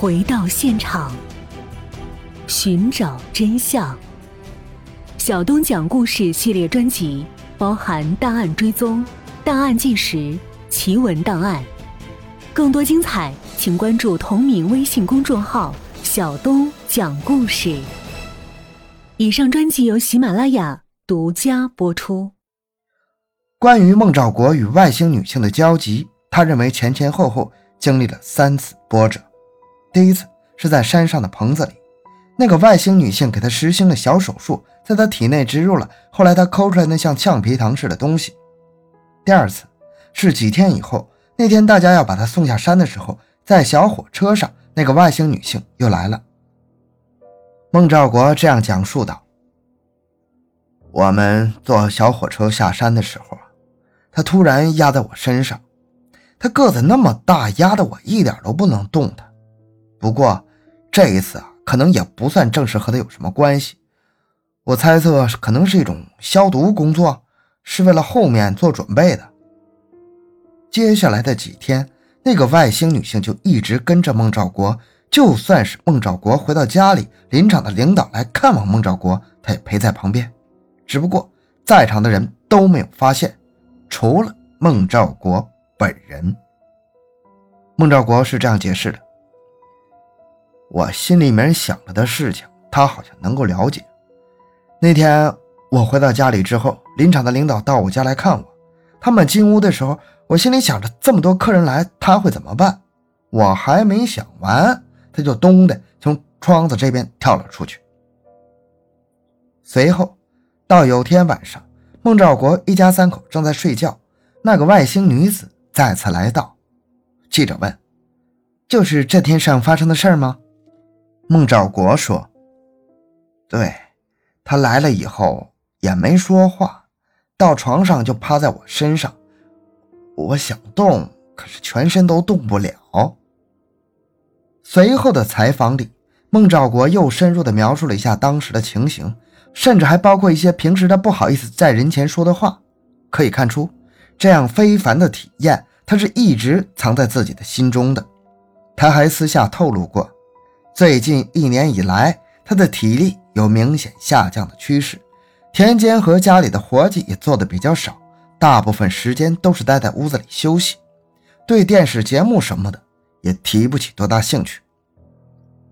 回到现场，寻找真相。小东讲故事系列专辑包含档案追踪、档案纪实、奇闻档案。更多精彩，请关注同名微信公众号“小东讲故事”。以上专辑由喜马拉雅独家播出。关于孟兆国与外星女性的交集，他认为前前后后经历了三次波折。第一次是在山上的棚子里，那个外星女性给他实行了小手术，在他体内植入了后来他抠出来那像橡皮糖似的东西。第二次是几天以后，那天大家要把他送下山的时候，在小火车上，那个外星女性又来了。孟兆国这样讲述道：“我们坐小火车下山的时候啊，他突然压在我身上，他个子那么大，压得我一点都不能动弹。”不过这一次啊，可能也不算正式和他有什么关系。我猜测可能是一种消毒工作，是为了后面做准备的。接下来的几天，那个外星女性就一直跟着孟兆国，就算是孟兆国回到家里，林场的领导来看望孟兆国，他也陪在旁边。只不过在场的人都没有发现，除了孟兆国本人。孟兆国是这样解释的。我心里面想着的事情，他好像能够了解。那天我回到家里之后，林场的领导到我家来看我。他们进屋的时候，我心里想着这么多客人来，他会怎么办？我还没想完，他就咚的从窗子这边跳了出去。随后，到有天晚上，孟兆国一家三口正在睡觉，那个外星女子再次来到。记者问：“就是这天上发生的事吗？”孟兆国说：“对，他来了以后也没说话，到床上就趴在我身上。我想动，可是全身都动不了。”随后的采访里，孟兆国又深入的描述了一下当时的情形，甚至还包括一些平时他不好意思在人前说的话。可以看出，这样非凡的体验，他是一直藏在自己的心中的。他还私下透露过。最近一年以来，他的体力有明显下降的趋势，田间和家里的活计也做得比较少，大部分时间都是待在屋子里休息，对电视节目什么的也提不起多大兴趣。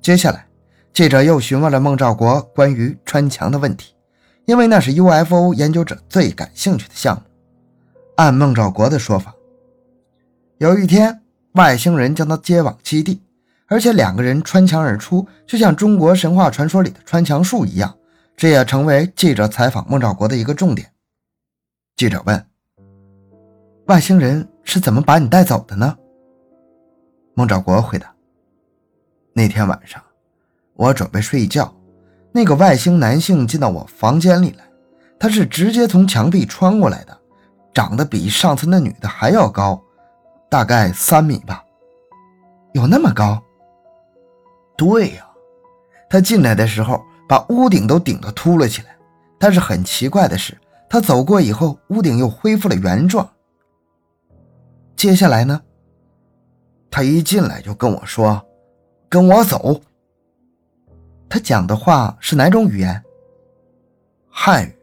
接下来，记者又询问了孟兆国关于穿墙的问题，因为那是 UFO 研究者最感兴趣的项目。按孟兆国的说法，有一天外星人将他接往基地。而且两个人穿墙而出，就像中国神话传说里的穿墙术一样，这也成为记者采访孟兆国的一个重点。记者问：“外星人是怎么把你带走的呢？”孟兆国回答：“那天晚上，我准备睡觉，那个外星男性进到我房间里来，他是直接从墙壁穿过来的，长得比上次那女的还要高，大概三米吧，有那么高？”对呀，他进来的时候把屋顶都顶得凸了起来。但是很奇怪的是，他走过以后，屋顶又恢复了原状。接下来呢？他一进来就跟我说：“跟我走。”他讲的话是哪种语言？汉语。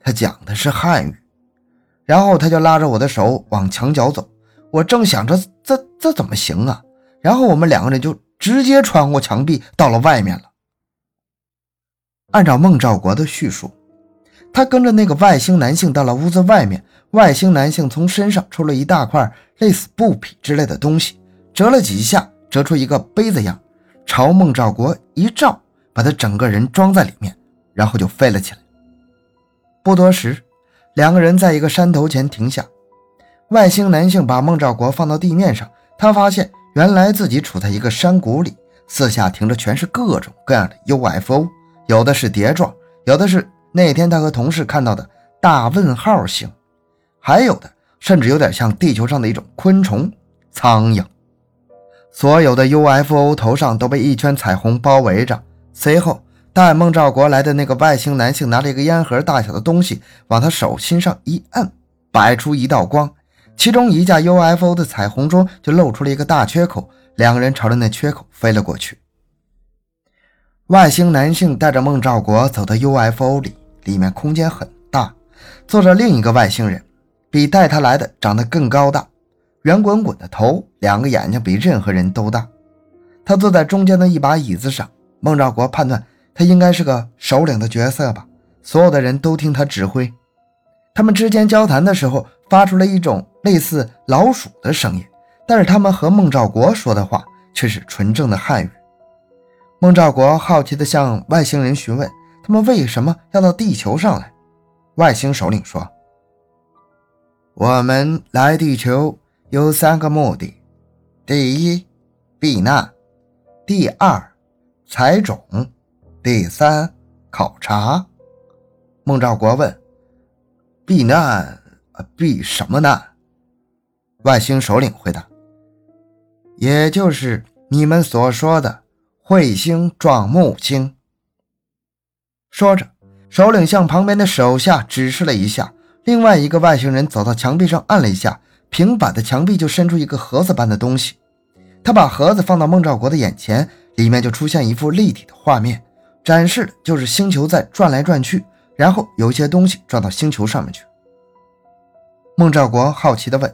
他讲的是汉语。然后他就拉着我的手往墙角走。我正想着这这怎么行啊？然后我们两个人就。直接穿过墙壁到了外面了。按照孟兆国的叙述，他跟着那个外星男性到了屋子外面，外星男性从身上抽了一大块类似布匹之类的东西，折了几下，折出一个杯子样，朝孟兆国一照，把他整个人装在里面，然后就飞了起来。不多时，两个人在一个山头前停下，外星男性把孟兆国放到地面上，他发现。原来自己处在一个山谷里，四下停着全是各种各样的 UFO，有的是碟状，有的是那天他和同事看到的大问号星，还有的甚至有点像地球上的一种昆虫——苍蝇。所有的 UFO 头上都被一圈彩虹包围着。随后，带孟兆国来的那个外星男性拿了一个烟盒大小的东西，往他手心上一摁，摆出一道光。其中一架 UFO 的彩虹中就露出了一个大缺口，两个人朝着那缺口飞了过去。外星男性带着孟兆国走到 UFO 里，里面空间很大，坐着另一个外星人，比带他来的长得更高大，圆滚滚的头，两个眼睛比任何人都大。他坐在中间的一把椅子上，孟兆国判断他应该是个首领的角色吧，所有的人都听他指挥。他们之间交谈的时候，发出了一种类似老鼠的声音，但是他们和孟兆国说的话却是纯正的汉语。孟兆国好奇地向外星人询问：“他们为什么要到地球上来？”外星首领说：“我们来地球有三个目的：第一，避难；第二，采种；第三，考察。”孟兆国问：“避难？避什么难？”外星首领回答：“也就是你们所说的。”彗星撞木星。说着，首领向旁边的手下指示了一下，另外一个外星人走到墙壁上按了一下，平板的墙壁就伸出一个盒子般的东西。他把盒子放到孟兆国的眼前，里面就出现一幅立体的画面，展示的就是星球在转来转去，然后有一些东西撞到星球上面去。孟兆国好奇地问：“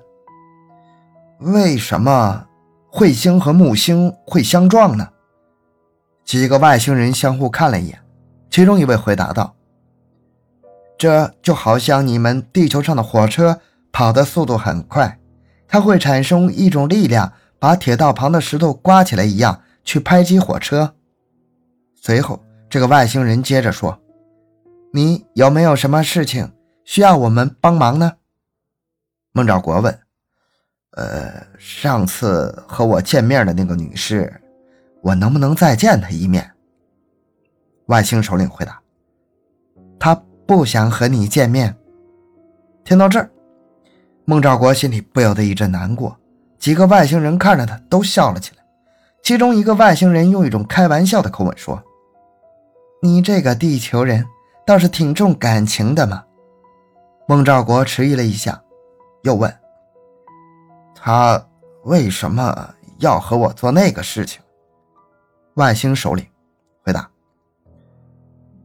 为什么彗星和木星会相撞呢？”几个外星人相互看了一眼，其中一位回答道：“这就好像你们地球上的火车跑的速度很快，它会产生一种力量，把铁道旁的石头刮起来一样，去拍击火车。”随后，这个外星人接着说：“你有没有什么事情需要我们帮忙呢？”孟兆国问：“呃，上次和我见面的那个女士。”我能不能再见她一面？外星首领回答：“他不想和你见面。”听到这儿，孟兆国心里不由得一阵难过。几个外星人看着他，都笑了起来。其中一个外星人用一种开玩笑的口吻说：“你这个地球人倒是挺重感情的嘛。”孟兆国迟疑了一下，又问：“他为什么要和我做那个事情？”外星首领回答：“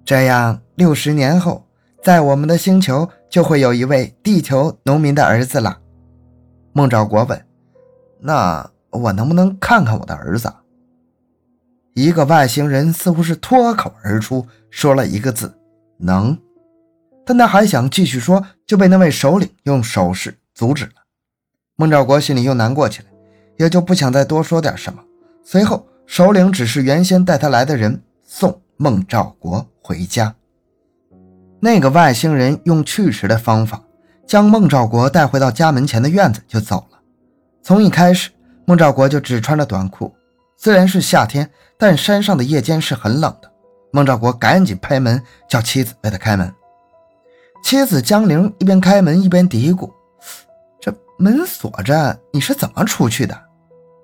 这样，六十年后，在我们的星球就会有一位地球农民的儿子了。”孟兆国问：“那我能不能看看我的儿子？”一个外星人似乎是脱口而出说了一个字：“能。”但他还想继续说，就被那位首领用手势阻止。孟兆国心里又难过起来，也就不想再多说点什么。随后。首领只是原先带他来的人送孟兆国回家。那个外星人用去时的方法将孟兆国带回到家门前的院子就走了。从一开始，孟兆国就只穿着短裤。虽然是夏天，但山上的夜间是很冷的。孟兆国赶紧拍门叫妻子为他开门。妻子江玲一边开门一边嘀咕：“门锁着，你是怎么出去的？”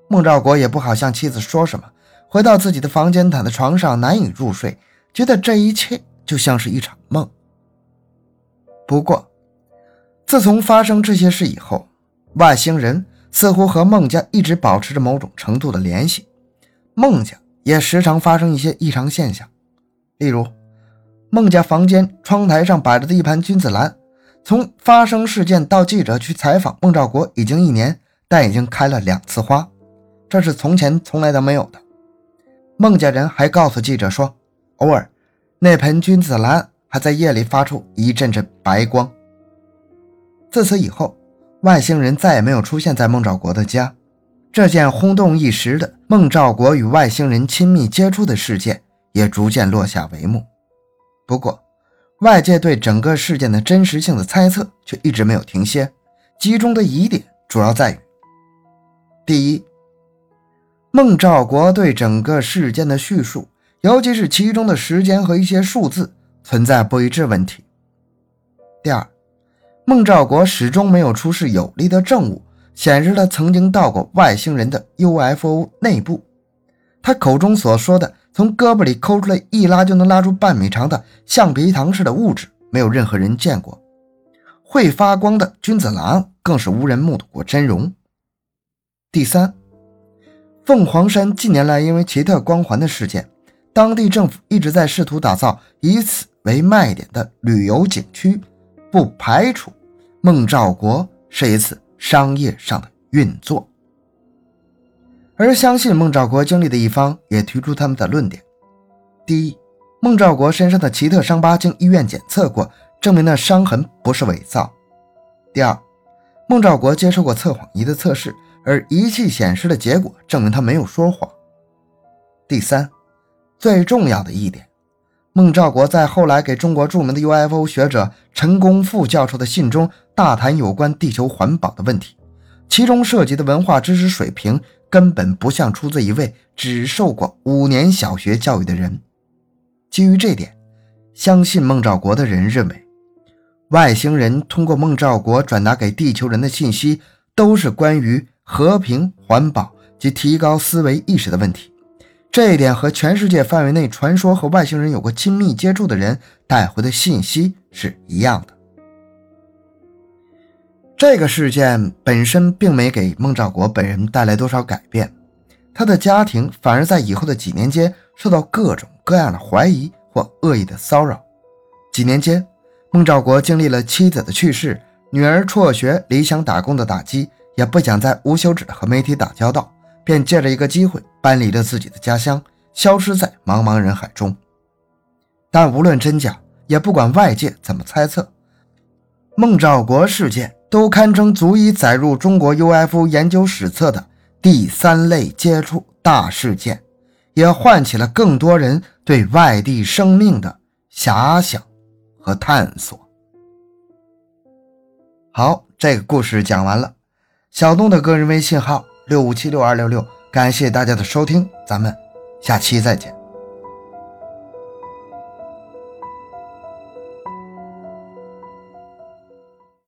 孟兆国也不好向妻子说什么，回到自己的房间，躺在床上难以入睡，觉得这一切就像是一场梦。不过，自从发生这些事以后，外星人似乎和孟家一直保持着某种程度的联系，孟家也时常发生一些异常现象，例如，孟家房间窗台上摆着的一盘君子兰，从发生事件到记者去采访孟兆国已经一年，但已经开了两次花。这是从前从来都没有的。孟家人还告诉记者说，偶尔那盆君子兰还在夜里发出一阵阵白光。自此以后，外星人再也没有出现在孟兆国的家。这件轰动一时的孟兆国与外星人亲密接触的事件也逐渐落下帷幕。不过，外界对整个事件的真实性的猜测却一直没有停歇，集中的疑点主要在于：第一。孟兆国对整个事件的叙述，尤其是其中的时间和一些数字，存在不一致问题。第二，孟兆国始终没有出示有力的证物，显示他曾经到过外星人的 UFO 内部。他口中所说的从胳膊里抠出来一拉就能拉出半米长的橡皮糖似的物质，没有任何人见过。会发光的君子兰更是无人目睹过真容。第三。凤凰山近年来因为奇特光环的事件，当地政府一直在试图打造以此为卖点的旅游景区，不排除孟兆国是一次商业上的运作。而相信孟兆国经历的一方也提出他们的论点：第一，孟兆国身上的奇特伤疤经医院检测过，证明那伤痕不是伪造；第二，孟兆国接受过测谎仪的测试，而仪器显示的结果证明他没有说谎；第三，最重要的一点，孟兆国在后来给中国著名的 UFO 学者陈功富教授的信中大谈有关地球环保的问题，其中涉及的文化知识水平。根本不像出自一位只受过五年小学教育的人。基于这点，相信孟兆国的人认为，外星人通过孟兆国转达给地球人的信息，都是关于和平、环保及提高思维意识的问题。这一点和全世界范围内传说和外星人有过亲密接触的人带回的信息是一样的。这个事件本身并没给孟兆国本人带来多少改变，他的家庭反而在以后的几年间受到各种各样的怀疑或恶意的骚扰。几年间，孟兆国经历了妻子的去世、女儿辍学离乡打工的打击，也不想再无休止的和媒体打交道，便借着一个机会搬离了自己的家乡，消失在茫茫人海中。但无论真假，也不管外界怎么猜测，孟兆国事件。都堪称足以载入中国 UFO 研究史册的第三类接触大事件，也唤起了更多人对外地生命的遐想和探索。好，这个故事讲完了。小东的个人微信号六五七六二六六，感谢大家的收听，咱们下期再见。